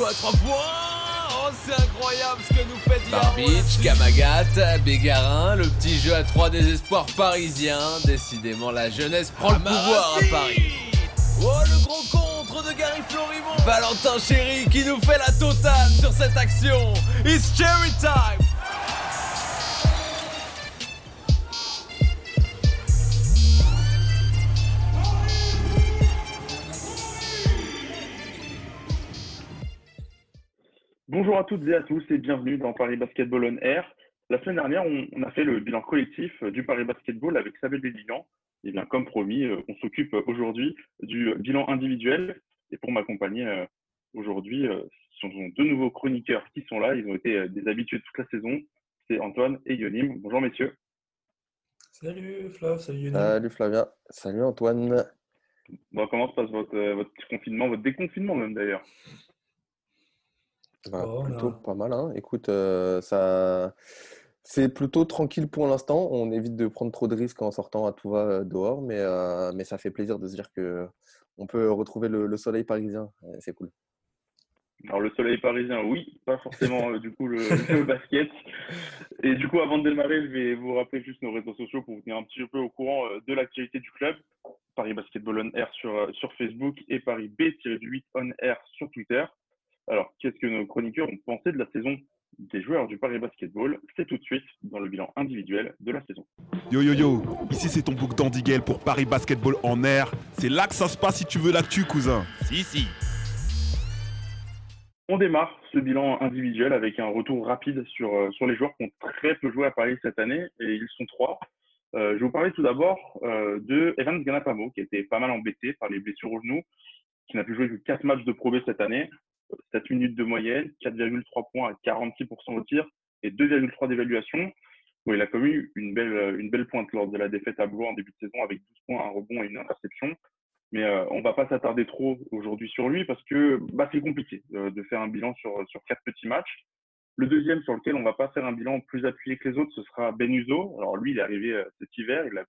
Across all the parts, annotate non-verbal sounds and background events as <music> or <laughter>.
À 3 points Oh, c'est incroyable ce que nous fait Barbich, Kamagat, Bégarin, le petit jeu à 3 désespoirs parisiens. Décidément, la jeunesse prend le pouvoir à Paris. Oh, le gros contre de Gary Florimont Valentin Chéri qui nous fait la totale sur cette action. It's cherry time Bonjour à toutes et à tous et bienvenue dans Paris Basketball on Air. La semaine dernière, on, a fait le bilan collectif euh, du Paris Basketball avec Sabel Bédigan. Et bien, comme promis, euh, on s'occupe aujourd'hui du bilan individuel. Et pour m'accompagner euh, aujourd'hui, ce sont deux nouveaux chroniqueurs qui sont là. Ils ont été des habitués toute la saison. C'est Antoine et Yonim. Bonjour messieurs. Salut Flav, salut Yonim. Salut Flavien, salut Antoine. Bon, comment se passe votre, votre confinement, votre déconfinement même d'ailleurs? Bah, plutôt pas mal. Hein. Écoute, euh, ça, c'est plutôt tranquille pour l'instant. On évite de prendre trop de risques en sortant à tout va euh, dehors, mais, euh, mais ça fait plaisir de se dire que on peut retrouver le, soleil parisien. C'est cool. Alors le soleil parisien, oui, pas forcément du coup le, basket. Et du coup, avant de démarrer, je vais vous rappeler juste nos réseaux sociaux pour vous tenir un petit peu au courant de l'actualité du club. Paris Basketball on Air sur, sur Facebook et Paris B-8 on Air sur Twitter. Alors, qu'est-ce que nos chroniqueurs ont pensé de la saison des joueurs du Paris Basketball? C'est tout de suite dans le bilan individuel de la saison. Yo yo yo, ici c'est ton book d'Andigel pour Paris Basketball en air. C'est là que ça se passe si tu veux l'actu, cousin. Si, si. On démarre ce bilan individuel avec un retour rapide sur, euh, sur les joueurs qui ont très peu joué à Paris cette année, et ils sont trois. Euh, je vais vous parler tout d'abord euh, de Evans Ganapamo, qui était pas mal embêté par les blessures au genou, qui n'a pu jouer que 4 matchs de Pro cette année. 7 minutes de moyenne, 4,3 points à 46% au tir et 2,3 d'évaluation. il a commis une belle, une belle pointe lors de la défaite à Blois en début de saison avec 12 points, un rebond et une interception. Mais euh, on ne va pas s'attarder trop aujourd'hui sur lui parce que bah, c'est compliqué euh, de faire un bilan sur, sur quatre petits matchs. Le deuxième sur lequel on ne va pas faire un bilan plus appuyé que les autres, ce sera Benuso. Alors lui, il est arrivé euh, cet hiver, il a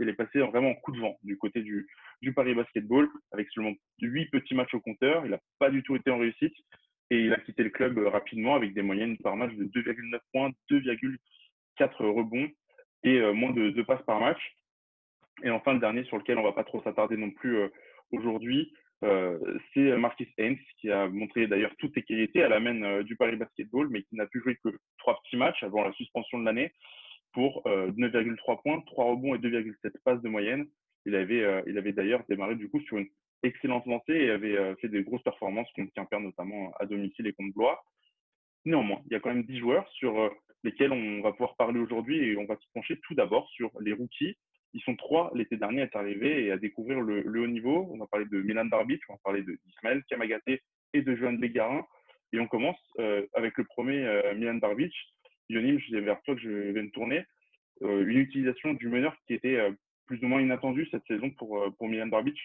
il est passé vraiment en coup de vent du côté du, Paris Basketball, avec seulement huit petits matchs au compteur. Il n'a pas du tout été en réussite et il a quitté le club euh, rapidement avec des moyennes par match de 2,9 points, 2,4 rebonds et euh, moins de deux passes par match. Et enfin, le dernier sur lequel on ne va pas trop s'attarder non plus euh, aujourd'hui, c'est Marcus Haynes qui a montré d'ailleurs toutes ses qualités à la main du Paris Basketball, mais qui n'a pu jouer que trois petits matchs avant la suspension de l'année pour 9,3 euh, points, 3 rebonds et 2,7 passes de moyenne. Il avait, euh, il avait d'ailleurs démarré du coup sur une excellente lancée et avait euh, fait des grosses performances contre Quimper notamment à domicile et contre Blois. Néanmoins, il y a quand même 10 joueurs sur lesquels on va pouvoir parler aujourd'hui et on va se pencher tout d'abord sur les rookies. Ils sont trois l'été dernier à être arrivés et à découvrir le, haut niveau. On va parler de Milan Darbic, on va parler d'Ismaël Kamagaté et de Johan Bégarin. Et on commence avec le premier Milan Darbic. Yonim, c'est vers toi que je vais me tourner. Euh, une utilisation du meneur qui était euh, plus ou moins inattendue cette saison pour, euh, pour Milan Barbic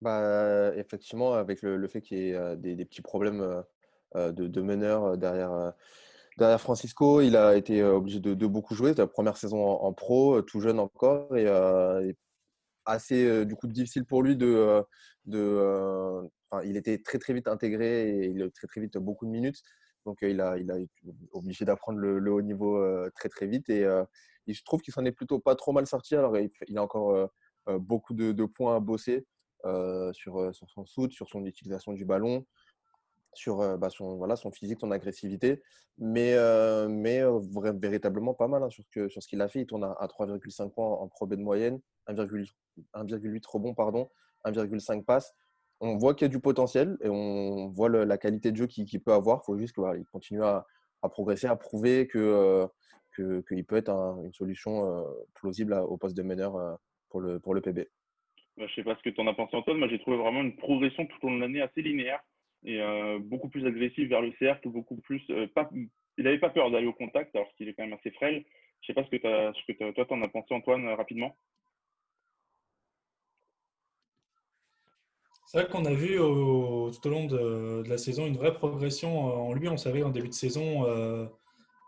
bah, Effectivement, avec le, fait qu'il y ait des, petits problèmes de, meneur derrière, derrière Francisco, il a été obligé de, beaucoup jouer. C'était la première saison en, pro, tout jeune encore, et, assez du coup difficile pour lui de. de il était très très vite intégré et il a très très vite beaucoup de minutes. Donc, il, a, il a été obligé d'apprendre le, haut niveau très, très vite. Et, je trouve qu'il s'en est plutôt pas trop mal sorti. Alors, il, a encore beaucoup de, points à bosser sur, son shoot, sur son utilisation du ballon, sur bah, son, voilà, son physique, son agressivité. Mais, mais véritablement pas mal hein, sur, que, sur ce qu'il a fait. Il tourne à, 3,5 points en Pro de moyenne, 1,8 rebond, pardon, 1,5 passes on voit qu'il y a du potentiel et on voit la qualité de jeu qu'il peut avoir. Il faut juste qu'il continue à, progresser, à prouver qu'il euh, peut être une solution euh, plausible au poste de meneur euh, pour, le, PB. Bah, je ne sais pas ce que tu en as pensé, Antoine. J'ai trouvé vraiment une progression tout au long de l'année assez linéaire et beaucoup plus agressif vers le cercle, beaucoup plus. il n'avait pas peur d'aller au contact alors qu'il est quand même assez frêle. Je ne sais pas ce que, as, ce que toi, tu en as pensé, Antoine, rapidement. C'est vrai qu'on a vu tout au long de, la saison une vraie progression euh, en lui. On savait en début de saison, euh,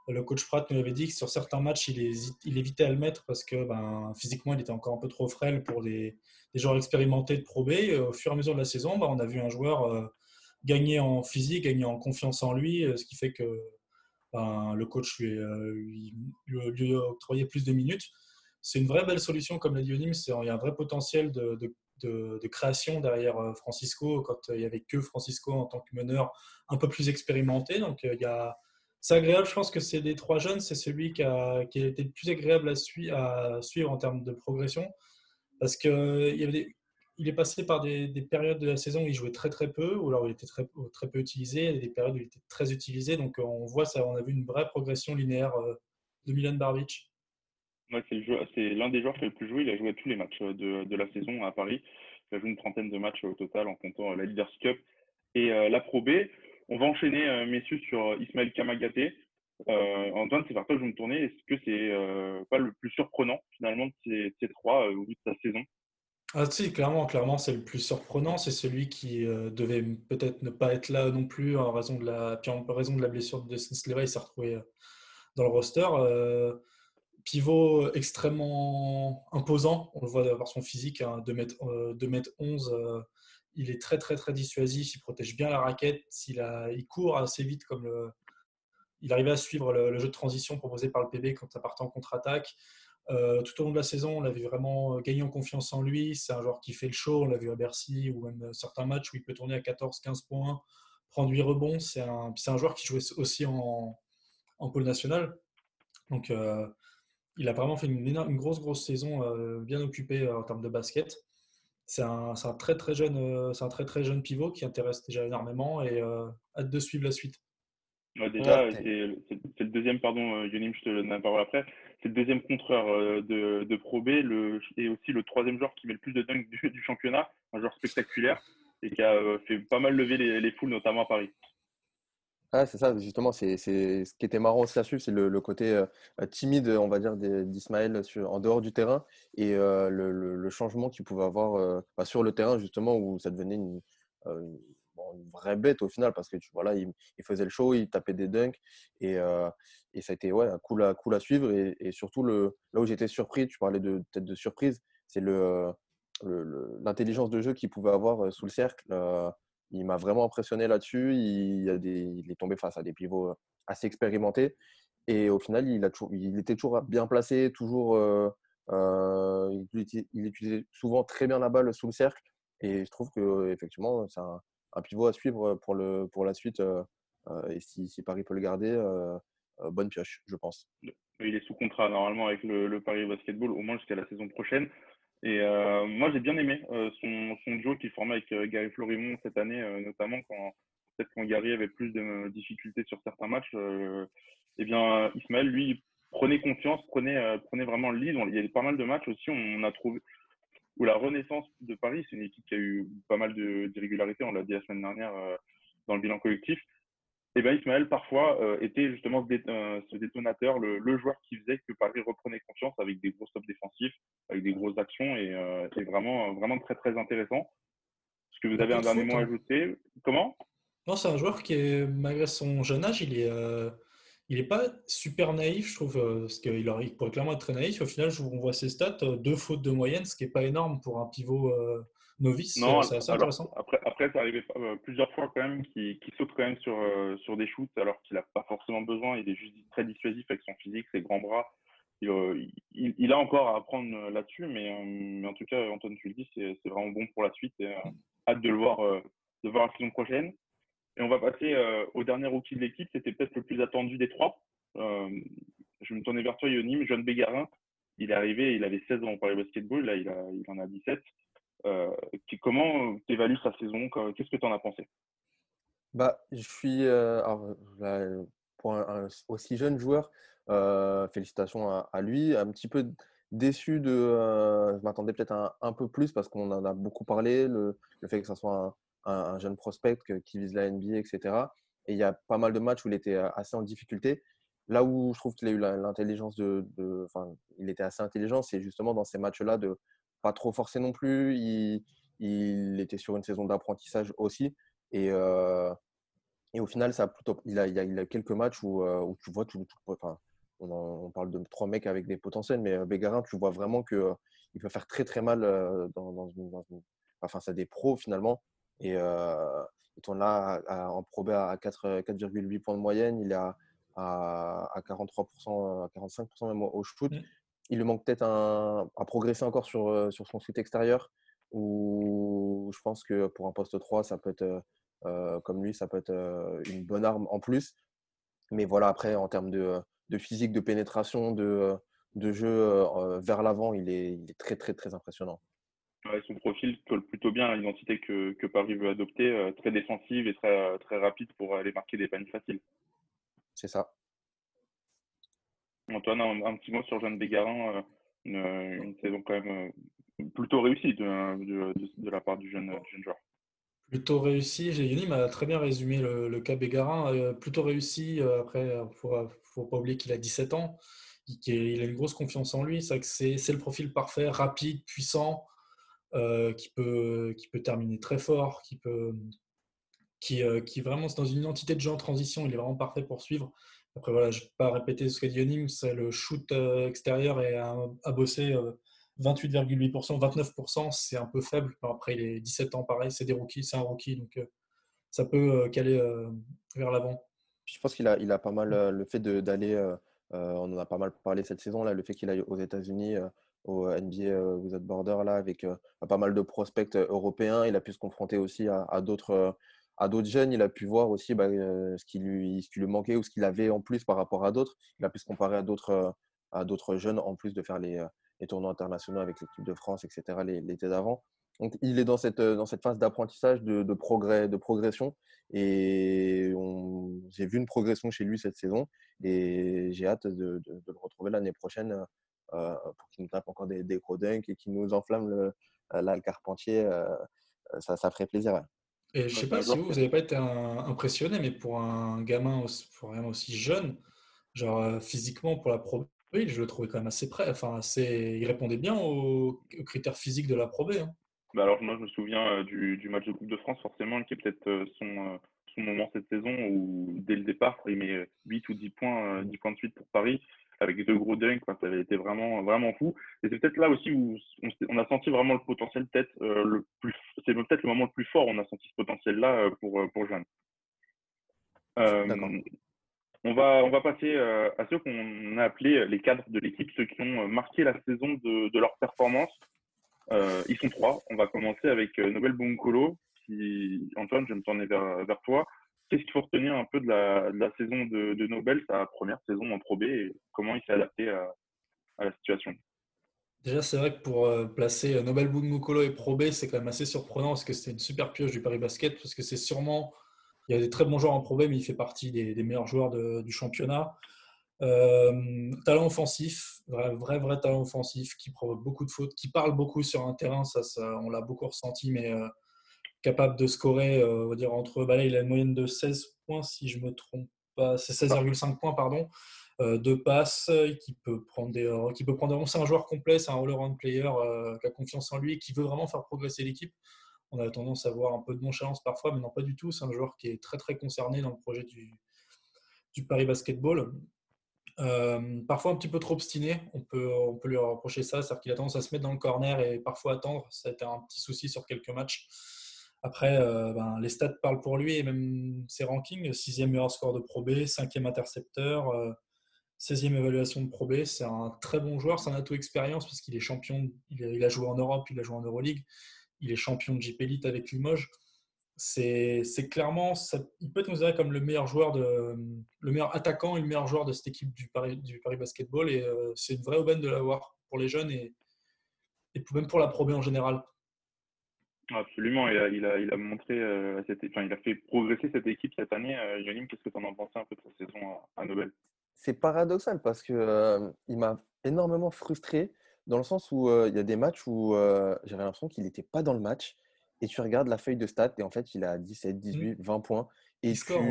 le coach Pratt nous avait dit que sur certains matchs, il, évitait à le mettre parce que ben, physiquement, il était encore un peu trop frêle pour des, joueurs expérimentés de Pro B. Au fur et à mesure de la saison, ben, on a vu un joueur euh, gagner en physique, gagner en confiance en lui, ce qui fait que ben, le coach lui, lui, lui, a octroyé plus de minutes. C'est une vraie belle solution, comme l'a dit Onim. Il y a un vrai potentiel de, de, création derrière Francisco quand il n'y avait que Francisco en tant que meneur un peu plus expérimenté. Donc il y a c'est agréable. Je pense que c'est des trois jeunes, c'est celui qui a, qui a, été le plus agréable à, suivre en termes de progression. Parce qu'il il est passé par des, périodes de la saison où il jouait très très peu, ou alors il était très, très peu utilisé, et des périodes où il était très utilisé. Donc on voit ça, on a vu une vraie progression linéaire euh, de Milan Barbic. C'est l'un des joueurs qui a le plus joué. Il a joué tous les matchs de, de, la saison à Paris. Il a joué une trentaine de matchs au total en comptant la Leaders Cup et euh, la Pro B. On va enchaîner, euh, messieurs, sur euh, Ismaël Kamagaté. Euh, Antoine, c'est vers toi que je me tournais. Est-ce que c'est pas le plus surprenant finalement de ces, trois au bout de sa saison? Ah, si, clairement, clairement, c'est le plus surprenant. C'est celui qui devait peut-être ne pas être là non plus en raison de la, en raison de la blessure de Sleva. Il s'est retrouvé dans le roster. Pivot extrêmement imposant. On le voit par son physique, hein, 2 m 2 m 11 il est très très très dissuasif, il protège bien la raquette, il, court assez vite comme le, il arrivait à suivre le, jeu de transition proposé par le PB quand ça partait en contre-attaque. Euh, tout au long de la saison, on l'a vraiment gagner en confiance en lui. C'est un joueur qui fait le show, on l'a vu à Bercy ou même certains matchs où il peut tourner à 14-15 points, prendre 8 rebonds. C'est un, joueur qui jouait aussi en, en pôle national. Euh, il a vraiment fait une, une grosse grosse saison euh, bien occupée en termes de basket c'est un, très très jeune, euh, c'est un très très jeune pivot qui intéresse déjà énormément et euh, hâte de suivre la suite. déjà, c'est le deuxième, pardon, euh, Yonim, je te donne la parole après. C'est le deuxième contreur de, de Pro B le, et aussi le troisième joueur qui met le plus de dunks du, championnat, un joueur spectaculaire et qui a fait pas mal lever les, les foules, notamment à Paris. Ah, c'est ça, justement, c'est ce qui était marrant aussi à suivre, c'est le, côté euh, timide, on va dire, d'Ismaël en dehors du terrain et euh, le, changement qu'il pouvait avoir euh, bah, sur le terrain, justement, où ça devenait une, vraie bête au final, parce que tu vois, il, faisait le show, il tapait des dunks et, et ça a été ouais, cool, à, cool à suivre. Et, surtout, le, là où j'étais surpris, tu parlais peut-être de surprise, c'est l'intelligence de jeu qu'il pouvait avoir sous le cercle il m'a vraiment impressionné là-dessus. Il, est tombé face à des pivots assez expérimentés. Et au final, il, était toujours bien placé, toujours, il, utilisait souvent très bien la balle sous le cercle. Et je trouve qu'effectivement, c'est un, pivot à suivre pour, la suite. et si, Paris peut le garder, bonne pioche, je pense. Il est sous contrat normalement avec le Paris Basketball, au moins jusqu'à la saison prochaine. Et euh, moi, j'ai bien aimé euh, son, son duo qu'il formait avec euh, Gary Florimont cette année, notamment quand peut-être quand Gary avait plus de difficultés sur certains matchs. eh bien, Ismaël, lui, prenait confiance, prenait, prenait vraiment le lead. Il y a pas mal de matchs aussi. On a trouvé où la renaissance de Paris, c'est une équipe qui a eu pas mal d'irrégularités. On l'a dit la semaine dernière dans le bilan collectif eh bien Ismaël parfois euh, était justement ce, euh, détonateur, le, joueur qui faisait que Paris reprenait confiance avec des gros stops défensifs, avec des grosses actions et, euh, vraiment, vraiment très très intéressant. Est-ce que vous avez un dernier mot à hein. ajouter? Comment? Non, c'est un joueur qui est, malgré son jeune âge, il est, il est pas super naïf, je trouve, parce qu'il il pourrait clairement être très naïf. Au final, on voit ses stats, deux fautes de moyenne, ce qui n'est pas énorme pour un pivot novice. Non, c'est assez intéressant. Après, après, ça arrivait euh, plusieurs fois quand même qu'il saute quand même sur, euh, sur des shoots alors qu'il n'a pas forcément besoin. Il est juste très dissuasif avec son physique, ses grands bras. Il, euh, il, a encore à apprendre là-dessus, mais, mais, en tout cas, Antoine, tu le dis, c'est vraiment bon pour la suite. Et, hâte de le voir, de voir la saison prochaine. Et on va passer au dernier rookie de l'équipe. C'était peut-être le plus attendu des trois. je me tournais vers toi, Yonim, John Bégarin. Il est arrivé, il avait 16 ans pour les basketball, là il, a, il en a 17. Euh, comment tu évalues sa saison? Qu'est-ce que tu en as pensé? Bah, Je suis, euh, pour un, aussi jeune joueur, euh, félicitations à, lui. Un petit peu déçu de. je m'attendais peut-être un, peu plus parce qu'on en a beaucoup parlé, le, fait que ce soit un, jeune prospect qui vise la NBA, etc. Et il y a pas mal de matchs où il était assez en difficulté. Là où je trouve qu'il a eu l'intelligence de. Enfin, il était assez intelligent, c'est justement dans ces matchs-là de trop forcé non plus. Il, était sur une saison d'apprentissage aussi. Et, euh, et au final, ça a plutôt, il, a, il, a, quelques matchs où, euh, tu vois tout. enfin, on, parle de trois mecs avec des potentiels, mais euh, Bégarin, tu vois vraiment qu'il il peut faire très très mal dans, une, enfin, ça des pros finalement. Et il tourne là en Pro B à 4,8 points de moyenne. Il est à, à, 43%, à 45% même au shoot. Il lui manque peut-être à progresser encore sur, sur son shoot extérieur. Où je pense que pour un poste 3, ça peut être, comme lui, ça peut être une bonne arme en plus. Mais voilà, après, en termes de, de physique, de pénétration, de, de jeu vers l'avant, il est, il est, très, très, très impressionnant. son profil colle plutôt bien à l'identité que, que, Paris veut adopter, très défensive et très, très rapide pour aller marquer des paniers faciles. C'est ça. Antoine, un, petit mot sur Jeanne Bégarin, une, saison quand même plutôt réussie de, la part du jeune, jeune joueur. Plutôt réussi. Yannick m'a très bien résumé le, cas Bégarin. plutôt réussi. après, il ne faut, pas oublier qu'il a 17 ans. Il, a une grosse confiance en lui. C'est le profil parfait, rapide, puissant, qui, peut, terminer très fort, qui peut. Qui, vraiment, dans une identité de jeu en transition, il est vraiment parfait pour suivre. Après, voilà, je ne vais pas répéter ce qu'a dit Yonim, c'est le shoot extérieur et à, bosser 28,8%, 29%, c'est un peu faible. Après, il est 17 ans, pareil, c'est des rookies, c'est un rookie, donc euh, ça peut euh, caler euh, vers l'avant. Je pense qu'il a, il a pas mal le fait d'aller, on en a pas mal parlé cette saison, là, le fait qu'il aille aux États-Unis, au NBA Without Border, là, avec pas mal de prospects européens. Il a pu se confronter aussi à, d'autres à d'autres jeunes, il a pu voir aussi bah, ce, qui lui, ce qui lui manquait ou ce qu'il avait en plus par rapport à d'autres. Il a pu se comparer à d'autres, d'autres jeunes en plus de faire les, les tournois internationaux avec l'équipe de France, etc., l'été d'avant. Donc, il est dans cette, euh, dans cette phase d'apprentissage, de, progrès, de progression. Et j'ai vu une progression chez lui cette saison. Et j'ai hâte de, le retrouver l'année prochaine euh, pour qu'il nous tape encore des, des et qu'il nous enflamme le, euh, là, le Carpentier. ça ferait plaisir. Et je ne sais pas si vous, vous n'avez pas été impressionné, mais pour un gamin aussi, pour un aussi jeune, genre physiquement pour la pro oui, je le trouvais quand même assez prêt. Enfin, assez... il répondait bien aux, critères physiques de la Pro B. Hein. Bah alors, moi, je me souviens euh, du, match de Coupe de France, forcément, qui est peut-être euh, son, euh, son moment cette saison où, dès le départ, il met 8 ou 10 points, 10 points de suite pour Paris, avec deux gros dunks. Ça avait été vraiment, vraiment fou. Et c'est peut-être là aussi où on, a senti vraiment le potentiel, peut-être le plus. C'est peut-être le moment le plus fort, on a senti ce potentiel-là pour, pour Jeanne. On va, on va passer euh, à ceux qu'on a appelés les cadres de l'équipe, ceux qui ont marqué la saison de, leur performance. Euh, ils sont trois. On va commencer avec euh, Nobel Bunkolo. Qui... Antoine, je vais me tourner vers, vers toi. Qu'est-ce qu'il faut retenir un peu de la, saison de, Nobel, sa première saison en Pro B, et comment il s'est adapté à, la situation? Déjà, c'est vrai que pour placer Nobel Bunkolo et Pro B, c'est quand même assez surprenant parce que c'était une super pioche du Paris Basket, parce que c'est sûrement il y a des très bons joueurs en Pro mais il fait partie des, meilleurs joueurs du championnat. Euh, talent offensif, vrai, vrai, vrai talent offensif, qui provoque beaucoup de fautes, qui parle beaucoup sur un terrain, ça, on l'a beaucoup ressenti, mais euh, capable de scorer, euh, on va dire entre, bah là, il a une moyenne de 16 points, si je me trompe pas, c'est 16,5 points, pardon, deux passes, qui peut prendre des, qui peut prendre, c'est un joueur complet, c'est un all-around player qui a confiance en lui, qui veut vraiment faire progresser l'équipe on a tendance à avoir un peu de nonchalance parfois, mais non, pas du tout. C'est un joueur qui est très très concerné dans le projet du, du Paris Basketball. Euh, parfois un petit peu trop obstiné, on peut, on peut lui reprocher ça, c'est-à-dire qu'il a tendance à se mettre dans le corner et parfois attendre. Ça a été un petit souci sur quelques matchs. Après, euh, ben, les stats parlent pour lui et même ses rankings sixième meilleur score de Pro B, cinquième intercepteur, 16e euh, évaluation de Pro B. C'est un très bon joueur, c'est un atout expérience parce qu'il est champion, il a, joué en Europe, il a joué en Euroleague il est champion de JP Elite avec Limoges. C'est clairement, il peut être considéré comme le meilleur joueur, de, le meilleur attaquant et le meilleur joueur de cette équipe du Paris, Basketball. Et euh, c'est une vraie aubaine de l'avoir pour les jeunes et, et même pour la Pro en général. Absolument, il a, il a, il a montré, euh, enfin, il a fait progresser cette équipe cette année. Euh, qu'est-ce que tu en as pensé un peu de cette saison à, Nobel? C'est paradoxal parce que euh, il m'a énormément frustré dans le sens où il y a des matchs où j'avais l'impression qu'il n'était pas dans le match. Et tu regardes la feuille de stats et en fait, il a 17, 18, 20 points. Et il score,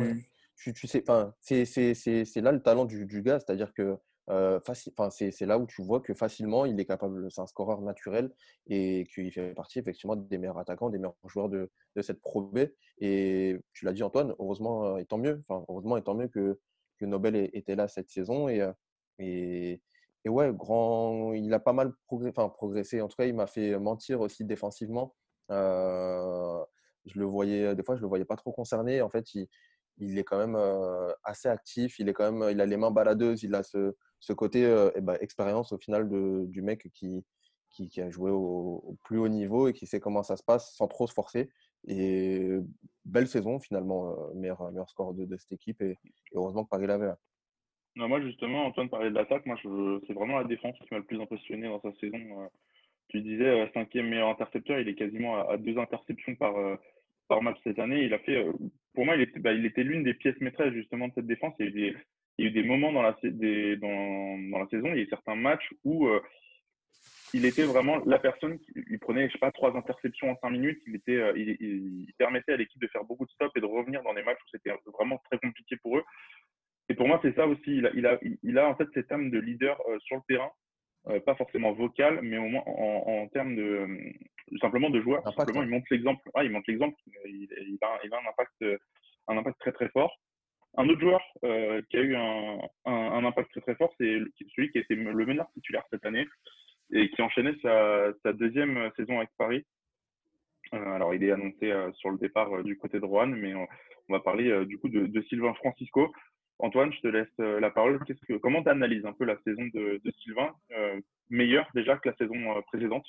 tu, tu, sais, c'est là le talent du, du gars. C'est-à-dire que c'est là où tu vois que facilement, il est capable, c'est un scoreur naturel et qu'il fait partie effectivement des meilleurs attaquants, des meilleurs joueurs de, cette Pro B. Et tu l'as dit, Antoine, heureusement et tant mieux, heureusement et tant mieux que, que Nobel était là cette saison. Et, et, et ouais, grand, il a pas mal progressé. En tout cas, il m'a fait mentir aussi défensivement. Euh, je le voyais, des fois, je le voyais pas trop concerné. En fait, il est quand même assez actif. Il est quand même, il a les mains baladeuses. Il a ce, côté eh ben, expérience au final du mec qui, qui, a joué au, plus haut niveau et qui sait comment ça se passe sans trop se forcer. Et belle saison finalement, meilleur, meilleur score de, de cette équipe et, heureusement que Paris l'avait. Non, moi justement, Antoine parlait de l'attaque. Moi, c'est vraiment la défense qui m'a le plus impressionné dans sa saison. Tu disais cinquième meilleur intercepteur, il est quasiment à, deux interceptions par, par match cette année. Il a fait, pour moi, il était, bah, il était l'une des pièces maîtresses justement de cette défense. Il y a eu des, moments dans la, saison, il y a eu certains matchs où il était vraiment la personne il prenait, je sais pas, trois interceptions en cinq minutes. Il, était, il, il, permettait à l'équipe de faire beaucoup de stops et de revenir dans des matchs où c'était vraiment très compliqué pour eux. Et pour moi, c'est ça aussi. Il a en fait cette âme de leader sur le terrain, pas forcément vocal, mais au moins en, en termes de simplement de joueur. Simplement, il montre l'exemple. Ah, il montre l'exemple. Il, il, a, il a un impact, un impact très très fort. Un autre joueur euh, qui a eu un, un, un, impact très très fort, c'est celui qui était le meneur titulaire cette année et qui enchaînait sa, sa deuxième saison avec Paris. Euh, alors, il est annoncé euh, sur le départ euh, du côté de Rouen, mais on, on va parler euh, du coup de, de, Sylvain Francisco. Antoine, je te laisse euh, la parole. Comment tu analyses un peu la saison de, Sylvain Meilleure déjà que la saison précédente?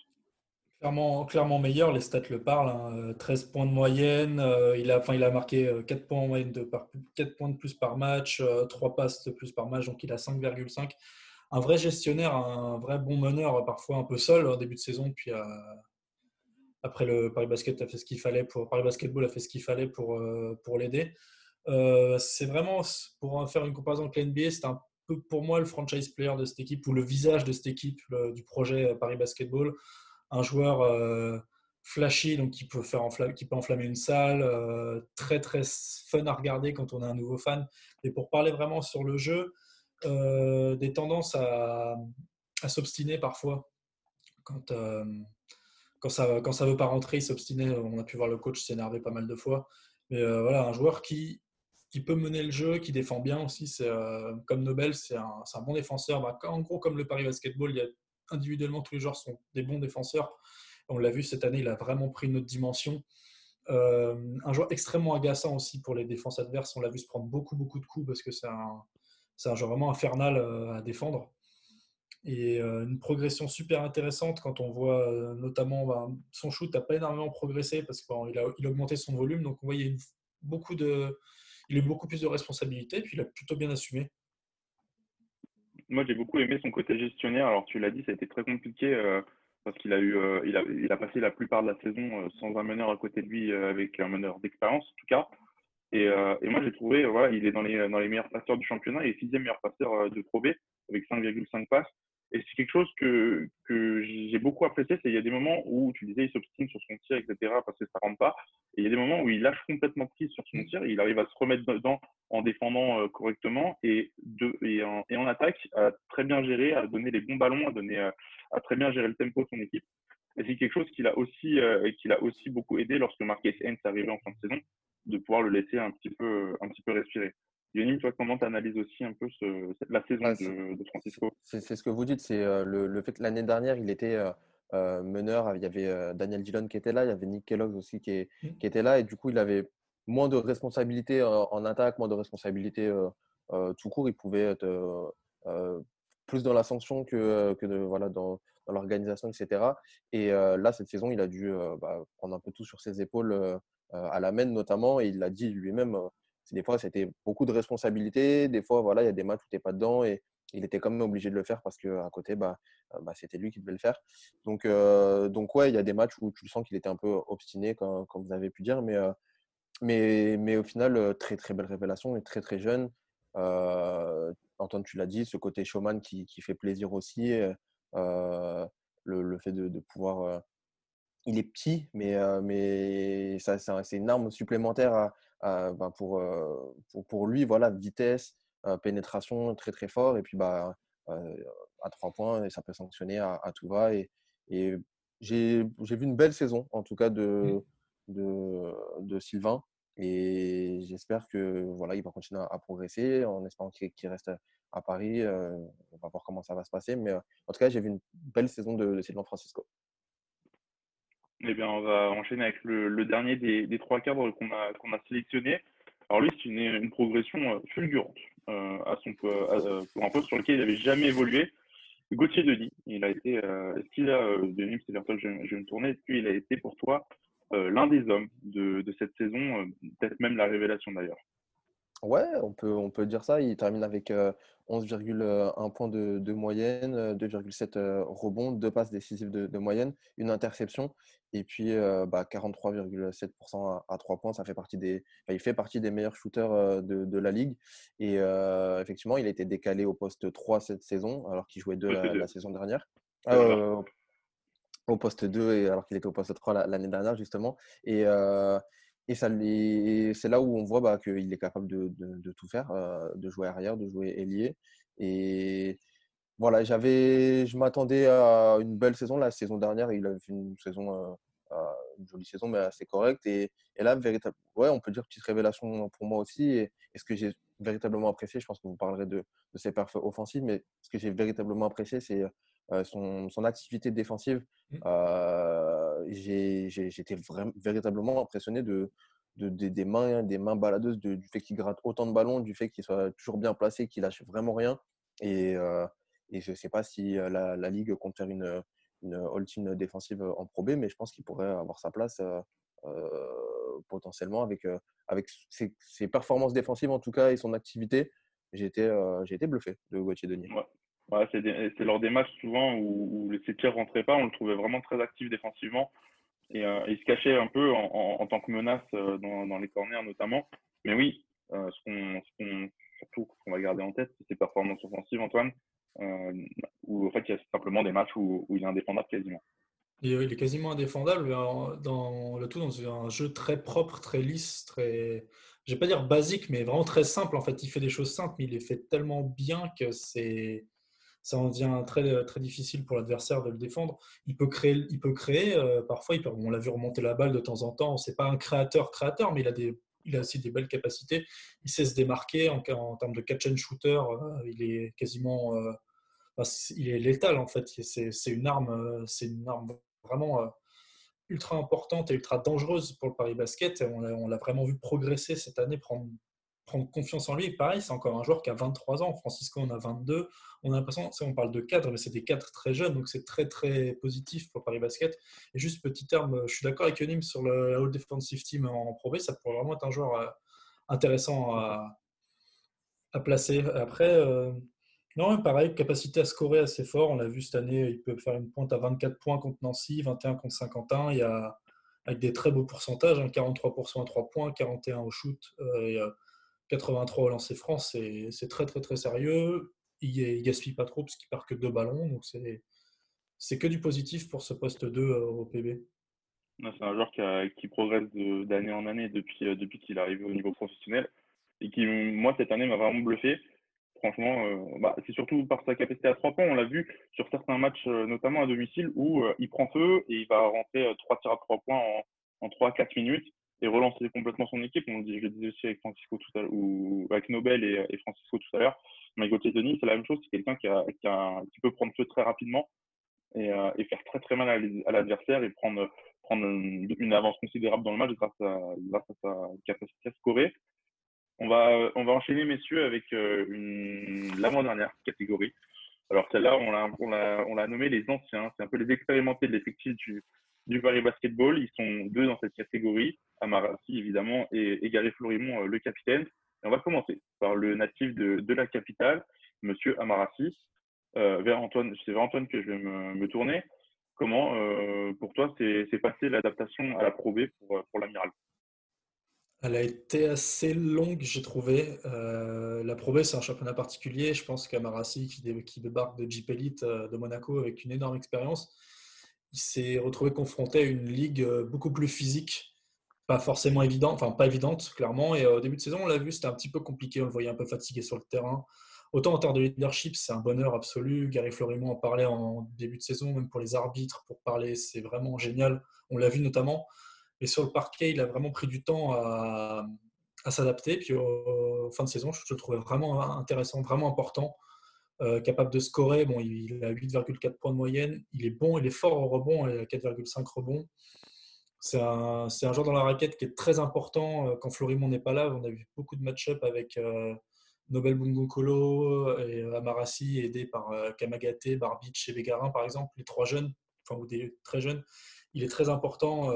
Clairement, clairement meilleur, les stats le parlent. Hein. 13 points de moyenne, il, a, enfin, il a marqué 4 points, de par, 4 points de plus par match, 3 passes de plus par match, donc il a 5,5 un vrai gestionnaire, un vrai bon meneur, parfois un peu seul au début de saison, puis euh, après le Paris Basket a fait ce qu'il fallait pour Paris Basketball a fait ce qu'il fallait pour euh, pour l'aider. Euh, c'est vraiment pour faire une comparaison avec l'NBA, c'est un peu pour moi le franchise player de cette équipe ou le visage de cette équipe du projet Paris Basketball, un joueur flashy donc qui peut faire qui peut enflammer une salle, très très fun à regarder quand on est un nouveau fan. Et pour parler vraiment sur le jeu, euh, des tendances à, s'obstiner parfois. Quand, euh, quand, ça, quand ça veut pas rentrer, il s'obstinait. On a pu voir le coach s'énerver pas mal de fois. Mais euh, voilà, un joueur qui, qui peut mener le jeu, qui défend bien aussi. C'est comme Nobel, c'est un, bon défenseur. Bah, en gros, comme le Paris Basketball, il y a, individuellement tous les joueurs sont des bons défenseurs. On l'a vu cette année, il a vraiment pris une autre dimension. un joueur extrêmement agaçant aussi pour les défenses adverses. On l'a vu se prendre beaucoup beaucoup de coups parce que c'est un, jeu vraiment infernal euh, à défendre. Et euh, une progression super intéressante quand on voit euh, notamment ben, son shoot n'a pas énormément progressé parce qu'il a, a augmenté son volume. Donc on a beaucoup de, il a eu beaucoup plus de responsabilités, puis il a plutôt bien assumé. Moi, j'ai beaucoup aimé son côté gestionnaire. Alors, tu l'as dit, ça a été très compliqué parce qu'il a eu, il, a, il a passé la plupart de la saison sans un meneur à côté de lui, avec un meneur d'expérience en tout cas. Et, euh, moi, j'ai trouvé, voilà, il est dans les, dans les meilleurs passeurs du championnat. Il est sixième meilleur passeur euh, de Pro B avec 5,5 passes. Et c'est quelque chose que, que j'ai beaucoup apprécié. C'est il y a des moments où tu disais il s'obstine sur son tir, etc. parce que ça rentre pas. Et il y a des moments où il lâche complètement prise sur son tir. Et il arrive à se remettre dedans en défendant euh, correctement et, de, et, en, et en attaque à très bien gérer, à donner les bons ballons, à donner, à, à très bien gérer le tempo de son équipe. Et c'est quelque chose qu'il a aussi, euh, aussi beaucoup aidé lorsque Marquez Hens est arrivé en fin de saison de pouvoir le laisser un petit peu, un petit peu respirer. Yonim, toi, comment tu analyses aussi un peu ce, la saison ah, de, de, Francisco? C'est ce que vous dites, c'est euh, le, le, fait que l'année dernière, il était euh, euh, meneur. Il y avait Daniel Dillon qui était là, il y avait Nick Kellogg aussi qui, mmh. qui, était là, et du coup, il avait moins de responsabilités en attaque, moins de responsabilités tout court. Il pouvait être plus dans la sanction que, que de, voilà, dans, dans l'organisation, etc. Et là, cette saison, il a dû bah, prendre un peu tout sur ses épaules euh, à la main notamment, et il l'a dit lui-même, euh, des fois c'était beaucoup de responsabilités, des fois voilà, il y a des matchs où tu n'es pas dedans et il était quand même obligé de le faire parce qu'à côté, bah, euh, bah, c'était lui qui devait le faire. Donc, donc ouais, il y a des matchs où tu sens qu'il était un peu obstiné, comme, comme vous avez pu dire, mais, mais, mais au final, très très belle révélation et très très jeune. Antoine, tu l'as dit, ce côté showman qui, qui fait plaisir aussi, le, le, fait de pouvoir il est petit, mais, mais ça, c'est une arme supplémentaire à, à, ben pour, pour, pour, lui. Voilà, vitesse, pénétration très très fort. Et puis bah, à trois points, et ça peut sanctionner à, à tout va. Et, et j'ai vu une belle saison, en tout cas, de, de, de Sylvain. Et j'espère que voilà, il va continuer à, progresser en espérant qu'il reste à Paris. on va voir comment ça va se passer. Mais en tout cas, j'ai vu une belle saison de, de Sylvain Francisco. Eh bien, on va enchaîner avec le, dernier des, trois cadres qu'on a, qu'on a sélectionné. Alors lui, c'est une, progression fulgurante à son, pour un poste sur lequel il n'avait jamais évolué. Gauthier Denis, il a été, est-ce qu'il a, Denis, c'est vers toi que je, je vais me tourner, a été pour toi l'un des hommes de cette saison, peut-être même la révélation d'ailleurs Ouais, on peut, on peut dire ça. Il termine avec 11,1 points de, de moyenne, 2,7 rebonds, 2 passes décisives de, moyenne, une interception. Et puis bah, 43,7% à, 3 points. Ça fait partie des, il fait partie des meilleurs shooters de, la ligue. Et effectivement, il a été décalé au poste 3 cette saison, alors qu'il jouait 2 la, saison dernière. au poste 2, et alors qu'il était au poste 3 l'année dernière, justement. Et, et c'est là où on voit bah, qu'il est capable de, de, tout faire, euh, de jouer arrière, de jouer ailier. Et voilà, j'avais, je m'attendais à une belle saison. La saison dernière, il a fait une saison, euh, euh, une jolie saison, mais assez correcte. Et, et là, véritable, ouais, on peut dire petite révélation pour moi aussi. Et, ce que j'ai véritablement apprécié, je pense que vous parlerez de, de ses perfs offensives, mais ce que j'ai véritablement apprécié, c'est son, son, activité défensive. Mmh. J'étais véritablement impressionné de, de, des, mains, des mains baladeuses, du fait qu'il gratte autant de ballons, du fait qu'il soit toujours bien placé, qu'il lâche vraiment rien. Et, et je ne sais pas si la, la, Ligue compte faire une, une all-team défensive en Pro B, mais je pense qu'il pourrait avoir sa place potentiellement avec, avec ses, ses, performances défensives en tout cas et son activité. J'ai été, été, bluffé de Gauthier Denis. Ouais. Ouais, c'est lors des matchs souvent où, où tirs ne rentraient pas, on le trouvait vraiment très actif défensivement. Et euh, il se cachait un peu en, en, tant que menace euh, dans, dans, les corners notamment. Mais oui, euh, ce qu'on surtout va garder en tête, c'est ses performances offensives, Antoine, euh, où en fait il y a simplement des matchs où, où il est indéfendable quasiment. il est quasiment indéfendable dans le tout dans un jeu très propre, très lisse, très, je vais pas dire basique, mais vraiment très simple. En fait, il fait des choses simples, mais il les fait tellement bien que c'est ça en devient très, très difficile pour l'adversaire de le défendre. Il peut créer, il peut créer euh, parfois, on l'a vu remonter la balle de temps en temps. C'est pas un créateur-créateur, mais il a, aussi des belles capacités. Il sait se démarquer en, termes de catch and shooter. Euh, il est quasiment, euh, il est létal en fait. C'est une arme, une arme vraiment ultra importante et ultra dangereuse pour le Paris Basket. On l'a vraiment vu progresser cette année, prendre prendre confiance en lui. Pareil, c'est encore un joueur qui a 23 ans. Francisco on a 22. On a l'impression, on parle de cadres, mais c'est des cadres très jeunes, donc c'est très très positif pour Paris Basket. Et juste petit terme, je suis d'accord avec Yonim sur le All Defensive Team en Pro ça pourrait vraiment être un joueur euh, intéressant à, placer. Après, euh, non, pareil, capacité à scorer assez fort. On l'a vu cette année, il peut faire une pointe à 24 points contre Nancy, 21 contre Saint-Quentin. Il y a avec des très beaux pourcentages, 43% hein, à 3 points, 41 au shoot. Euh, 83 au lancer franc, c'est très très très sérieux. Il, gaspille pas trop parce qu'il part que deux ballons, donc c'est que du positif pour ce poste 2 euh, au PB. C'est un joueur qui, progresse d'année en année depuis, euh, depuis qu'il est arrivé au niveau professionnel et qui, moi, cette année, m'a vraiment bluffé. Franchement, euh, bah, c'est surtout par sa capacité à trois points. On l'a vu sur certains matchs, notamment à domicile, où il prend feu et il va rentrer trois tirs à trois points en, en 3-4 minutes et relancer complètement son équipe. On je disais aussi avec Francisco tout à ou avec Nobel et, Francisco tout à l'heure. Mais Gauthier Denis, c'est la même chose. C'est quelqu'un qui, peut prendre feu très rapidement et, euh, et faire très très mal à l'adversaire et prendre, une avance considérable dans le match grâce à, sa capacité à scorer. On va, on va enchaîner, messieurs, avec euh, l'avant-dernière catégorie. Alors celle-là, on l'a, on, l'a, on l'a nommé les anciens. C'est un peu les expérimentés de l'effectif du, du Paris Basketball. Ils sont deux dans cette catégorie, Amarasi évidemment et, Gary Florimont, euh, le capitaine. Et on va commencer par le natif de, la capitale, Monsieur Amarasi. Euh, c'est vers Antoine que je vais me, tourner. Comment, euh, pour toi, c'est passé l'adaptation à la Pro B pour, l'Amiral? Elle a été assez longue, j'ai trouvé. la Pro B, c'est un championnat particulier. Je pense qu'Amarasi, qui, qui, débarque de Jeep Elite de Monaco avec une énorme expérience, il s'est retrouvé confronté à une ligue euh, beaucoup plus physique, pas forcément évidente, enfin pas évidente clairement. Et euh, au début de saison, on l'a vu, c'était un petit peu compliqué, on le voyait un peu fatigué sur le terrain. Autant en termes de leadership, c'est un bonheur absolu. Gary Florimont en parlait en début de saison, même pour les arbitres, pour parler, c'est vraiment génial. On l'a vu notamment. Mais sur le parquet, il a vraiment pris du temps à, s'adapter. Puis en fin de saison, je le trouvais vraiment intéressant, vraiment important. Euh, capable de scorer. Bon, il a 8,4 points de moyenne. Il est bon, il est fort au rebond, il a 4,5 rebonds. c'est un, joueur dans la raquette qui est très important quand Florimond n'est pas là. On a vu beaucoup de match-up avec Nobel Bungokolo et Amarasi, aidés par Kamagate, Barbic et Bégarin, par exemple, les trois jeunes, enfin, ou des très jeunes. Il est très important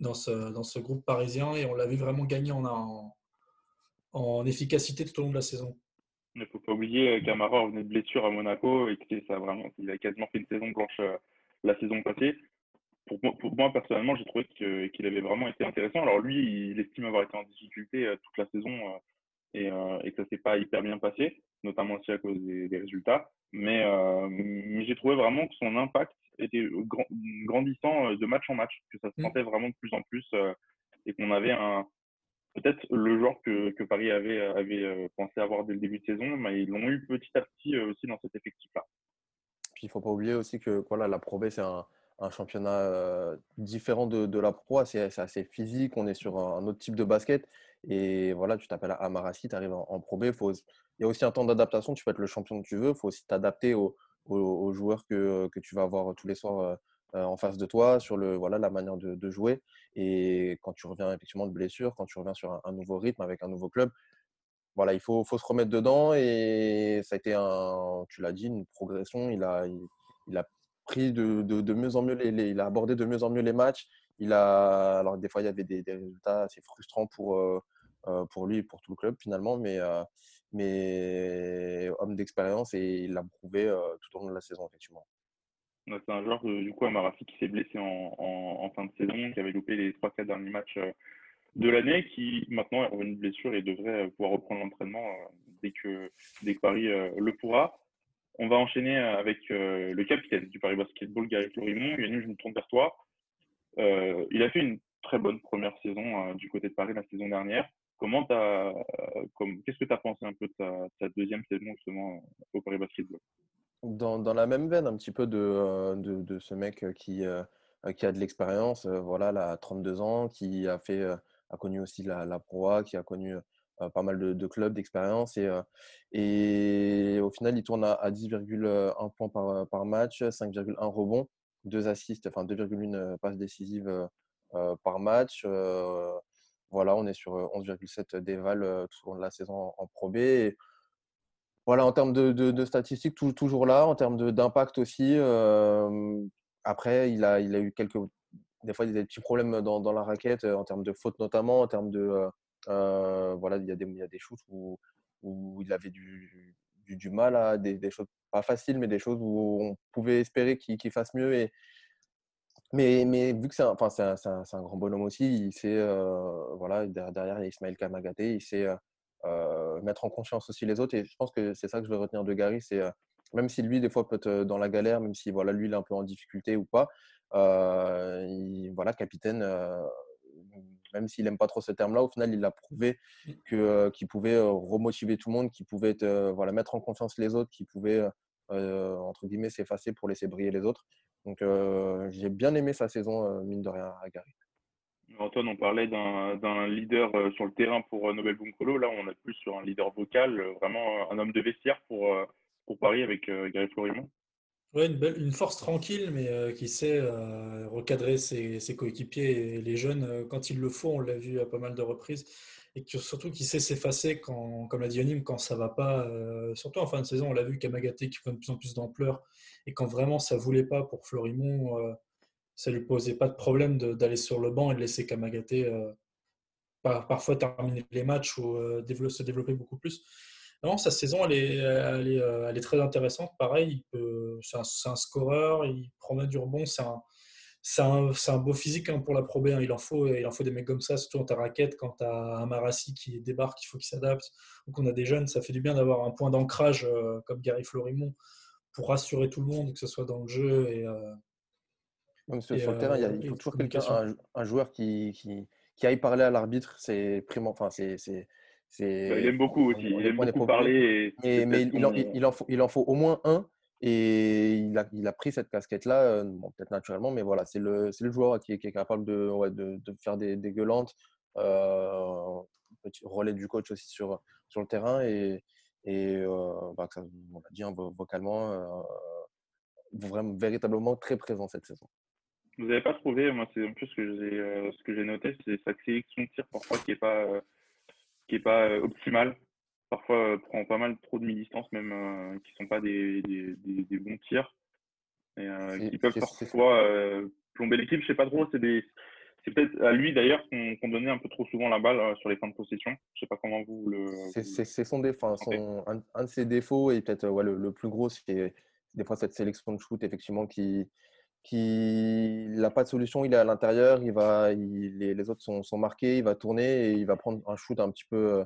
dans ce, groupe parisien et on l'a vu vraiment gagner en, en, efficacité tout au long de la saison. Il ne faut pas oublier qu'Amara revenait de blessure à Monaco et qu'il ça vraiment, il a quasiment fait une saison blanche euh, la saison passée. Pour, pour moi, personnellement, j'ai trouvé qu'il avait vraiment été intéressant. Alors lui, il estime avoir été en difficulté euh, toute la saison euh, et, et, que ça s'est pas hyper bien passé, notamment aussi à cause des, résultats. Mais, mais j'ai trouvé vraiment que son impact était grandissant de match en match, que ça se mmh. sentait vraiment de plus en plus et qu'on avait un, peut-être le joueur que, Paris avait, avait pensé avoir dès le début de saison, mais ils l'ont eu petit à petit aussi dans cet effectif-là. Puis il ne faut pas oublier aussi que voilà, la Pro B, c'est un, championnat différent de, la Pro C'est assez physique, on est sur un, autre type de basket. Et voilà, tu t'appelles Amarassi, tu arrives en, Pro B. Il y a aussi un temps d'adaptation, tu peux être le champion que tu veux, il faut aussi t'adapter aux, joueurs que, tu vas avoir tous les soirs euh, en face de toi, sur le, voilà, la manière de, jouer. Et quand tu reviens effectivement de blessure, quand tu reviens sur un, nouveau rythme avec un nouveau club, voilà, il faut, faut, se remettre dedans. Et ça a été, un, tu l'as dit, une progression. Il a, il, a pris de, de, mieux en mieux les, il a abordé de mieux en mieux les matchs. Il a, alors des fois, il y avait des, résultats assez frustrants pour, euh, euh, pour lui et pour tout le club finalement, mais, mais homme d'expérience et il l'a prouvé tout au long de la saison, effectivement. C'est un joueur, du coup, Amarafi, qui s'est blessé en, fin de saison, qui avait loupé les 3-4 derniers matchs euh, de l'année, qui maintenant est revenu de blessure et devrait euh, pouvoir reprendre l'entraînement euh, dès que, dès Paris le pourra. On va enchaîner avec le capitaine du Paris Basketball, Gary Florimont. Yannick, je me tourne vers toi. il a fait une très bonne première saison du côté de Paris la saison dernière. Comment comme, qu'est-ce que tu as pensé un peu de ta, deuxième saison justement au Paris Basketball? Dans, dans, la même veine un petit peu de, euh, de, ce mec qui, euh, qui a de l'expérience, euh, voilà, là, 32 ans, qui a, fait, a connu aussi la, la Proa, qui a connu pas mal de, clubs d'expérience. Et, et au final, il tourne à, à 10,1 points par, par match, 5,1 rebonds, 2 assists, enfin 2,1 passes décisives par match. voilà, on est sur 11,7 déval tout au long de la saison en, Pro B. voilà, en termes de, statistiques, toujours là. En termes d'impact aussi. Euh, après, il a, il a eu quelques. Des fois, il des petits problèmes dans, la raquette, en termes de fautes notamment, en termes de. Euh, euh, voilà, il y, a des, il y a des shoots où, où il avait du, du, mal à des, des, choses pas faciles, mais des choses où on pouvait espérer qu'il fasse mieux. Et, mais, mais vu que c'est un, enfin, un, un, un, grand bonhomme aussi, il sait, voilà, derrière, il y a Ismaël Kamagate, il sait euh, mettre en confiance aussi les autres. Et je pense que c'est ça que je vais retenir de Gary, c'est euh, même si lui, des fois, peut être euh, dans la galère, même si voilà, lui, il est un peu en difficulté ou pas, il, voilà, capitaine, même s'il n'aime pas trop ce terme-là, au final, il a prouvé mmh. qu'il pouvait remotiver tout le monde, qu'il pouvait voilà, mettre en confiance les autres, qu'il pouvait, entre guillemets, s'effacer pour laisser briller les autres. Donc, j'ai bien aimé sa saison, mine de rien, à Gary. Antoine, on parlait d'un leader euh, sur le terrain pour euh, Nobel Bunkolo. Là, on est plus sur un leader vocal, euh, vraiment un homme de vestiaire pour, pour Paris avec Gary Florimont. Une, force tranquille, mais qui sait recadrer ses, coéquipiers et les jeunes quand il le faut. On l'a vu à pas mal de reprises. Et surtout qui sait s'effacer, quand, comme l'a dit Yonim, quand ça va pas. surtout en fin de saison, on l'a vu Kamagate qui prend de plus en plus d'ampleur. Et quand vraiment ça voulait pas pour Florimont ça lui posait pas de problème d'aller sur le banc et de laisser Kamagate euh, parfois terminer les matchs ou euh, se développer beaucoup plus. Non, sa saison, elle est, elle est, euh, très intéressante. Pareil, c'est un, scoreur, il promet du rebond, c'est un, un, un, beau physique hein, pour la Pro B. Hein. Il, en faut, il en faut des mecs comme ça, surtout en ta raquette, quand tu as un Marassi qui débarque, il faut qu'il s'adapte, ou qu'on a des jeunes, ça fait du bien d'avoir un point d'ancrage comme Gary Florimont pour rassurer tout le monde, que ce soit dans le jeu et, sur le terrain, il, faut toujours quelqu'un, un, joueur qui, qui, qui, aille parler à l'arbitre. C'est Enfin, c'est, c'est, bah, il aime beaucoup aussi. Il aime beaucoup parler. mais il en, il, en faut, il en faut au moins un. Et il a, il a pris cette casquette-là, euh, peut-être naturellement, mais voilà, c'est le, le joueur qui est, qui est capable de, ouais, de, de, faire des, des gueulantes, euh, petit relais du coach aussi sur, sur le terrain et, et euh, bah, ça, on l'a dit hein, vocalement, vraiment, véritablement très présent cette saison. Vous n'avez pas trouvé, moi c'est un peu ce que j'ai euh, ce que j'ai noté, c'est sa sélection de tir parfois qui est pas euh, qui est pas euh, optimale. Parfois euh, prend pas mal trop de mi-distance même euh, qui sont pas des, des, des, des bons tirs et qui peuvent parfois plomber l'équipe. Je sais pas trop, c'est des c'est peut-être à lui d'ailleurs qu'on donnait un peu trop souvent la balle sur les fins de possession. Je sais pas comment vous le C'est son défaut, son, un, un de ses défauts et peut-être ouais, le, le plus gros, c'est des fois cette sélection de shoot effectivement qui qui n'a pas de solution, il est à l'intérieur, il va, les, autres sont, marqués, il va tourner et il va prendre un shoot un petit peu,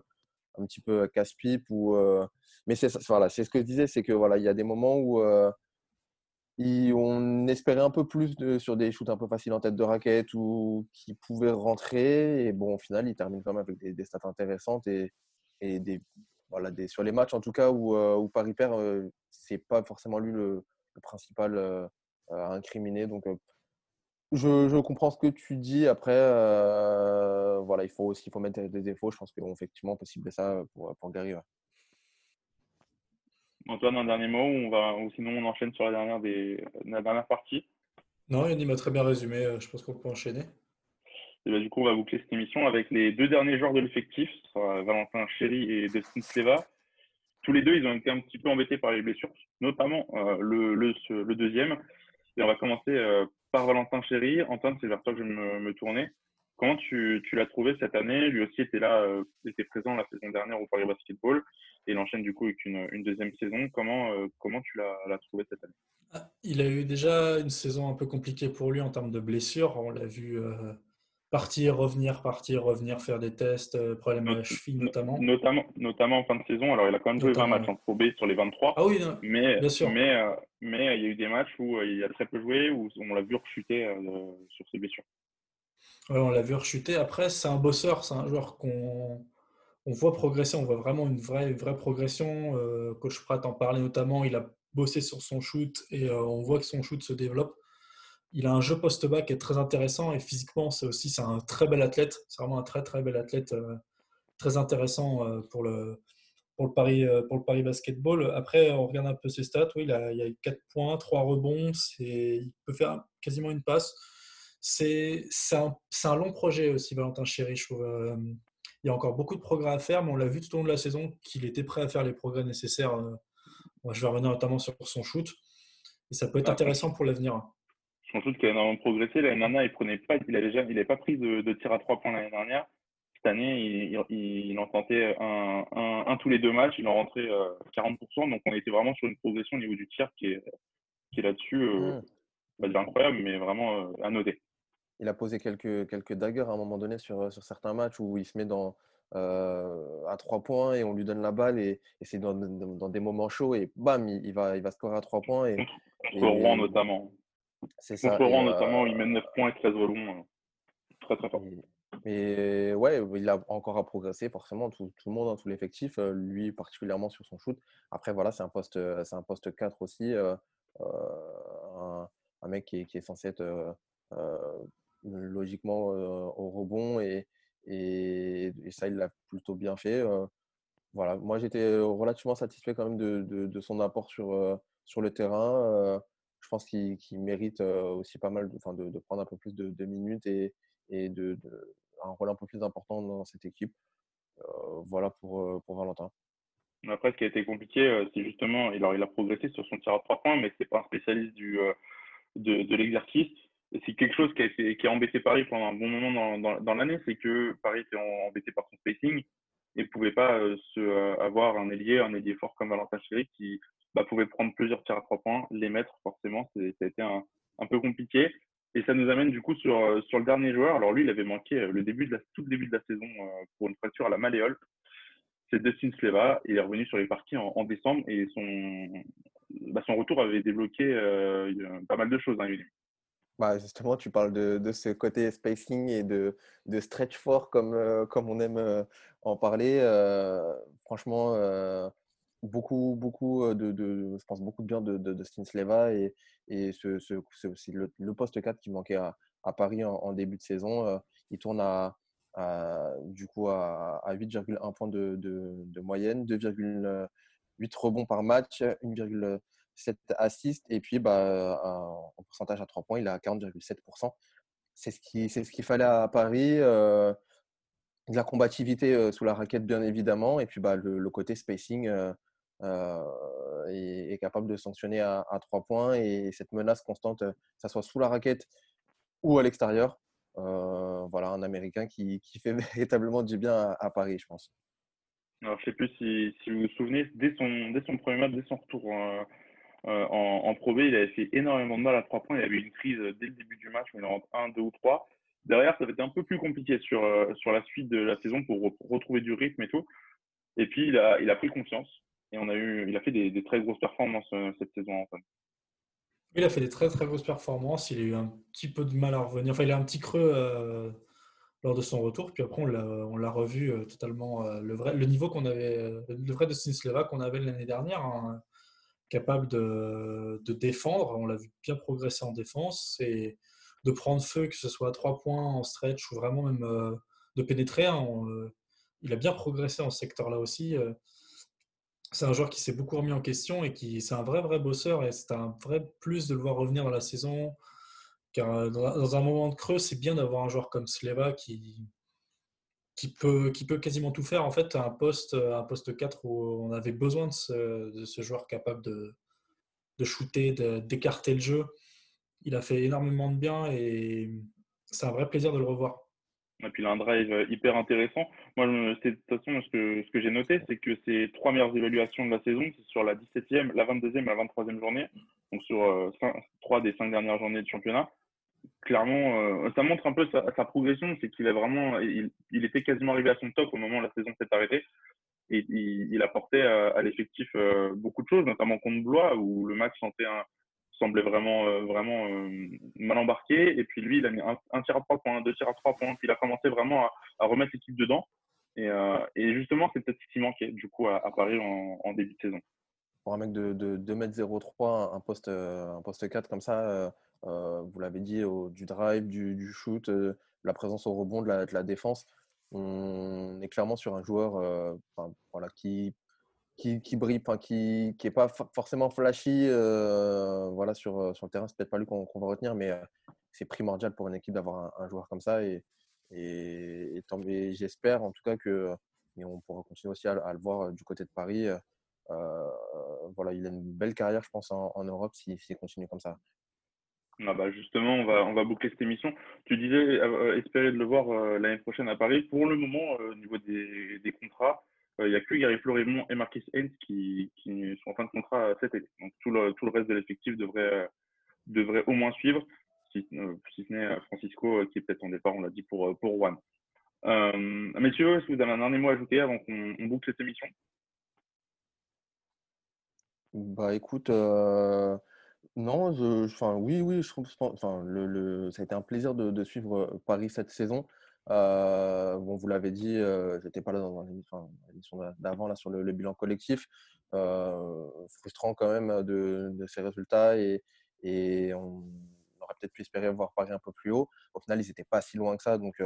un petit peu casse-pipe ou. euh, Mais c'est voilà, c'est ce que je disais, c'est que voilà, il y a des moments où euh, on espérait un peu plus sur des shoots un peu faciles en tête de raquette ou qui pouvaient rentrer et bon, au final, il termine quand même avec des, stats intéressantes et, des voilà, sur les matchs en tout cas où, euh, où Paris perd, euh, c'est pas forcément lui le principal euh, à incriminer. Donc, euh, je, je comprends ce que tu dis. Après, euh, voilà, il faut aussi il faut mettre des défauts. Je pense qu'effectivement, on peut cibler ça pour, pour Gary. ouais. Antoine, un dernier mot ou, on va, ou sinon on enchaîne sur la dernière, des, la dernière partie? Non, Yannick m'a très bien résumé. euh, Je pense qu'on peut enchaîner. Et bah, du coup, on va boucler cette émission avec les deux derniers joueurs de l'effectif, Valentin Chéry et Dustin Sleva. Tous les deux, ils ont été un petit peu embêtés par les blessures, notamment euh, le, le, ce- le deuxième. Et on va commencer euh, par Valentin Chéry. Antoine, c'est vers toi que je vais me, tourner. Comment tu, l'as trouvé cette année? Lui aussi était là, euh, était présent la saison dernière au Paris Basketball et il enchaîne du coup avec une, deuxième saison. Comment, euh, comment tu l'as trouvé cette année? Ah, Il a eu déjà une saison un peu compliquée pour lui en termes de blessures. On l'a vu partir, revenir, partir, revenir, faire des tests, euh, problème à la cheville notamment. Notamment, notamment en fin de saison. Alors, il a quand même joué 20 Notamment, matchs en Pro B sur les 23. Ah oui, non, Mais, Bien sûr. mais, euh, mais il y a eu des matchs où euh, il a très peu joué, où on l'a vu rechuter euh, sur ses blessures. Ouais, on l'a vu rechuter. Après, c'est un bosseur, c'est un joueur qu'on on voit progresser, on voit vraiment une vraie, une vraie progression. Euh, Coach Pratt en parlait notamment, il a bossé sur son shoot et euh, on voit que son shoot se développe. Il a un jeu post-bas qui est très intéressant et physiquement, c'est aussi c'est un très bel athlète. C'est vraiment un très très bel athlète, euh, très intéressant euh, pour le, pour, le Paris, euh, pour le Paris Basketball. Après, on regarde un peu ses stats. Oui, il a, il a eu 4 points, 3 rebonds. Il peut faire quasiment une passe. C'est un, long projet aussi, Valentin Chéry, je trouve. Euh, Il y a encore beaucoup de progrès à faire, mais on l'a vu tout au long de la saison qu'il était prêt à faire les progrès nécessaires. Moi, Je vais revenir notamment sur son shoot. Et ça peut être Ah, intéressant pour l'avenir. Son shoot qui a énormément progressé. L'année dernière, il prenait pas, il avait déjà, il n'avait pas pris de, de tir à trois points l'année dernière. Cette année, il, il, il en tentait un, un, un tous les deux matchs. Il en rentrait euh, 40%. Donc, on était vraiment sur une progression au niveau du tir qui est, qui est là-dessus, euh, Mm. incroyable, mais vraiment euh, à noter. Il a posé quelques, quelques daggers à un moment donné sur, sur certains matchs où il se met dans, euh, à trois points et on lui donne la balle et, et c'est dans, dans, dans des moments chauds et bam, il, il va, il va scorer à trois points. Et, Contre Rouen, notamment. C'est ça. Euh, notamment, il mène 9 points et 13 rebonds. euh, Très, très fort. et- mais ouais, il a encore à progresser, forcément, tout, tout le monde, hein, tout l'effectif, euh, lui particulièrement sur son shoot. Après, voilà, c'est un poste, euh, c'est un poste 4 aussi, euh, euh, un, un mec qui est, qui est censé être euh, euh, logiquement euh, au rebond et, et, et ça, il l'a plutôt bien fait. euh. voilà, moi j'étais relativement satisfait quand même de, de, de son apport sur, euh, sur le terrain. Je pense qu'il mérite aussi pas mal de, prendre un peu plus de, minutes et, un rôle un peu plus important dans cette équipe. Voilà pour, Valentin. Après, ce qui a été compliqué, c'est justement, il a, il a progressé sur son tir à trois points, mais c'est pas un spécialiste de, l'exercice. C'est quelque chose qui a, embêté Paris pendant un bon moment dans, l'année, c'est que Paris était embêté par son spacing et pouvait pas avoir un ailier, un ailier fort comme Valentin Chéry qui bah, pouvait prendre plusieurs tirs à trois points, les mettre forcément, ça a été un, un peu compliqué. Et ça nous amène du coup sur, euh, sur le dernier joueur. Alors lui, il avait manqué euh, le début de la, tout le début de la saison euh, pour une fracture à la malléole. C'est Dustin Sleva. Il est revenu sur les parquets en, décembre et son, bah, son retour avait débloqué pas mal de choses. Hein. Bah, justement, tu parles de, de ce côté spacing et de, de stretch fort comme, comme on aime en parler. Franchement, beaucoup, beaucoup euh, de, je pense beaucoup de bien de, de, de Sleva et, et ce, ce, c'est le, le poste 4 qui manquait à, à Paris en, début de saison. Euh, il tourne à, du coup à, à 8,1 points de, de, moyenne, 2,8 rebonds par match, 1,5 7 assists. Et puis, bah, en pourcentage à 3 points, il est à 40,7%. C'est ce qu'il ce qu'il fallait à Paris. de la combativité sous la raquette, bien évidemment. Et puis, bah, le, côté spacing est, capable de sanctionner à, à 3 points. Et cette menace constante, que ce soit sous la raquette ou à l'extérieur, voilà, un Américain qui, fait <laughs> véritablement du bien à, Paris, je pense. Alors, je ne sais plus si, vous vous souvenez, dès son, dès son premier match, dès son retour euh, en, en Pro B, il avait fait énormément de mal à trois points. Il avait une crise dès le début du match, mais il en rentre un, deux ou trois. Derrière, ça avait été un peu plus compliqué sur, euh, sur la suite de la saison pour retrouver du rythme et tout. Et puis, il a, il a pris confiance et on a eu, il a fait des, très grosses performances euh, cette saison. Il a fait des très très grosses performances. Il a eu un petit peu de mal à revenir. Enfin, il a un petit creux lors de son retour. Puis après, on l'a revu totalement. le, vrai, le niveau qu'on avait, le vrai de Sleva qu'on avait l'année dernière. Hein, capable de, défendre. On l'a vu bien progresser en défense et de prendre feu, que ce soit à trois points, en stretch ou vraiment même euh, de pénétrer. Hein. Euh, il a bien progressé en ce secteur-là aussi. Euh. c'est un joueur qui s'est beaucoup remis en question et qui c'est un vrai vrai bosseur et c'est un vrai plus de le voir revenir dans la saison. Car dans un moment de creux, c'est bien d'avoir un joueur comme Sleva qui, peut, quasiment tout faire. En fait, un poste, un poste 4 où on avait besoin de ce, de ce joueur capable de, de shooter, d'écarter le jeu. Il a fait énormément de bien et c'est un vrai plaisir de le revoir. Et puis il a un drive hyper intéressant. Moi, de toute façon, ce que, ce que j'ai noté, c'est que ses trois meilleures évaluations de la saison, c'est sur la 17e, la 22e et la 23e journée. Donc sur euh, trois des cinq dernières journées de championnat clairement, euh, ça montre un peu sa, progression, c'est qu'il est vraiment, il, était quasiment arrivé à son top au moment où la saison s'est arrêtée. Et il, apportait à, à l'effectif euh, beaucoup de choses, notamment contre Blois, où le match semblait vraiment, euh, vraiment mal embarqué. Et puis lui, il a mis un, tir à trois points, deux tirs à trois points, puis il a commencé vraiment à, remettre l'équipe dedans. Et, justement, c'est peut-être ce qui manquait du coup à, Paris en, début de saison. Pour un mec de, de 2m03, un poste, un poste 4 comme ça, euh, vous l'avez dit, du drive, du, shoot, euh, la présence au rebond, de la, défense. On est clairement sur un joueur euh, voilà, qui, qui, brille, qui n'est pas forcément flashy voilà, sur, sur le terrain. C'est peut-être pas lui qu'on va retenir, mais c'est primordial pour une équipe d'avoir un, joueur comme ça. Et, et, j'espère en tout cas que, et on pourra continuer aussi à, le voir du côté de Paris. voilà, il a une belle carrière, je pense, en, Europe s'il continue comme ça. Ah bah justement, on va, on va boucler cette émission. Tu disais euh, espérer de le voir euh, l'année prochaine à Paris. Pour le moment, euh, au niveau des contrats, il n'y a que Gary Florimont et Marquis Hens qui, sont en fin de contrat cet été. Donc tout le, reste de l'effectif devrait, devrait au moins suivre, si, ce n'est Francisco qui est peut-être en départ, on l'a dit, pour, pour One. messieurs, est-ce que vous avez un dernier mot à ajouter avant qu'on boucle cette émission? Bah écoute, non, enfin, oui, oui, ça a été un plaisir de suivre Paris cette saison. Euh, bon, vous l'avez dit, euh, j'étais pas là dans l'émission d'avant là sur le, bilan collectif. Euh, frustrant quand même de, de ces résultats et, on aurait peut-être pu espérer voir Paris un peu plus haut. Au final, ils n'étaient pas si loin que ça, donc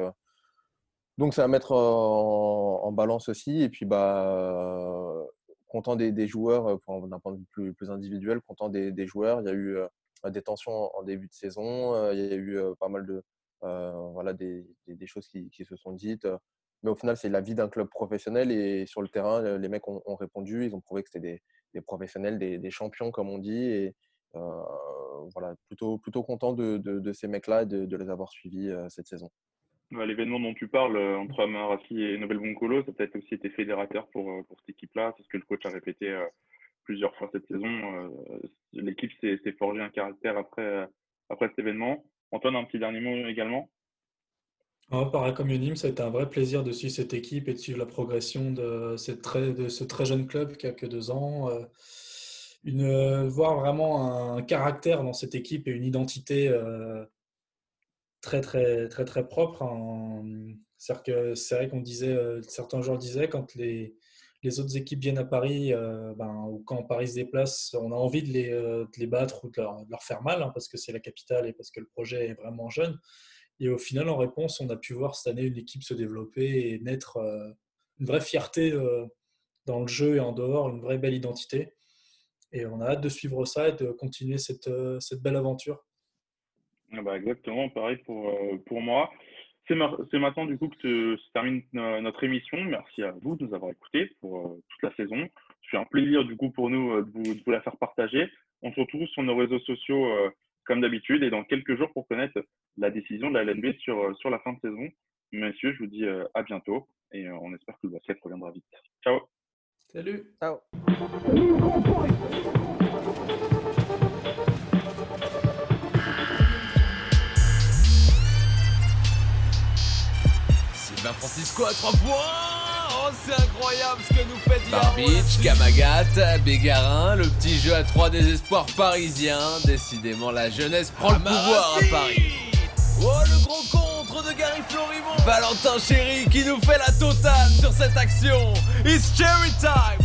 donc ça va mettre en, balance aussi. Et puis bah content des, joueurs, euh, d'un point de vue plus, individuel, content des, joueurs. Il y a eu euh, des tensions en début de saison, euh, il y a eu pas mal de voilà, des, choses qui, se sont dites. Mais au final, c'est la vie d'un club professionnel et sur le terrain, les mecs ont, répondu. Ils ont prouvé que c'était des, professionnels, des, champions, comme on dit. Et voilà, plutôt, plutôt content de, ces mecs-là et de, les avoir suivis cette saison. L'événement dont tu parles euh, entre Amarasi et Nobel Boncolo, ça a peut-être aussi été fédérateur pour, euh, pour cette équipe-là. C'est ce que le coach a répété euh, plusieurs fois cette saison. L'équipe s'est forgé un caractère après, après cet événement. Antoine, un petit dernier mot également ah, pareil comme ça a été un vrai plaisir de suivre cette équipe et de suivre la progression de, cette très, de ce très jeune club qui a que deux ans. Une, voir vraiment un caractère dans cette équipe et une identité très très très très propre. C'est vrai qu'on disait, euh, certains joueurs disaient quand les, les autres équipes viennent à Paris, euh, ben, ou quand Paris se déplace, on a envie de les, euh, battre ou de leur, faire mal, hein, parce que c'est la capitale et parce que le projet est vraiment jeune. Et au final, en réponse, on a pu voir cette année une équipe se développer et naître une vraie fierté dans le jeu et en dehors, une vraie belle identité. Et on a hâte de suivre ça et de continuer cette, belle aventure. Ah bah exactement, pareil pour moi. C'est maintenant du coup que se termine notre émission. Merci à vous de nous avoir écoutés pour toute la saison. C'est un plaisir du coup pour nous de vous, de vous, la faire partager. On se retrouve sur nos réseaux sociaux comme d'habitude et dans quelques jours pour connaître la décision de la LNB sur, sur la fin de saison. Messieurs, je vous dis à bientôt et on espère que le basket reviendra vite. Ciao. Salut. Ciao. Francisco à 3 points Oh, c'est incroyable ce que nous fait Barbich, Kamagat, Bégarin, le petit jeu à 3 désespoirs parisiens. Décidément, la jeunesse prend le pouvoir à Paris. Oh, le gros contre de Gary Florimont Valentin Chéri qui nous fait la totale sur cette action. It's cherry time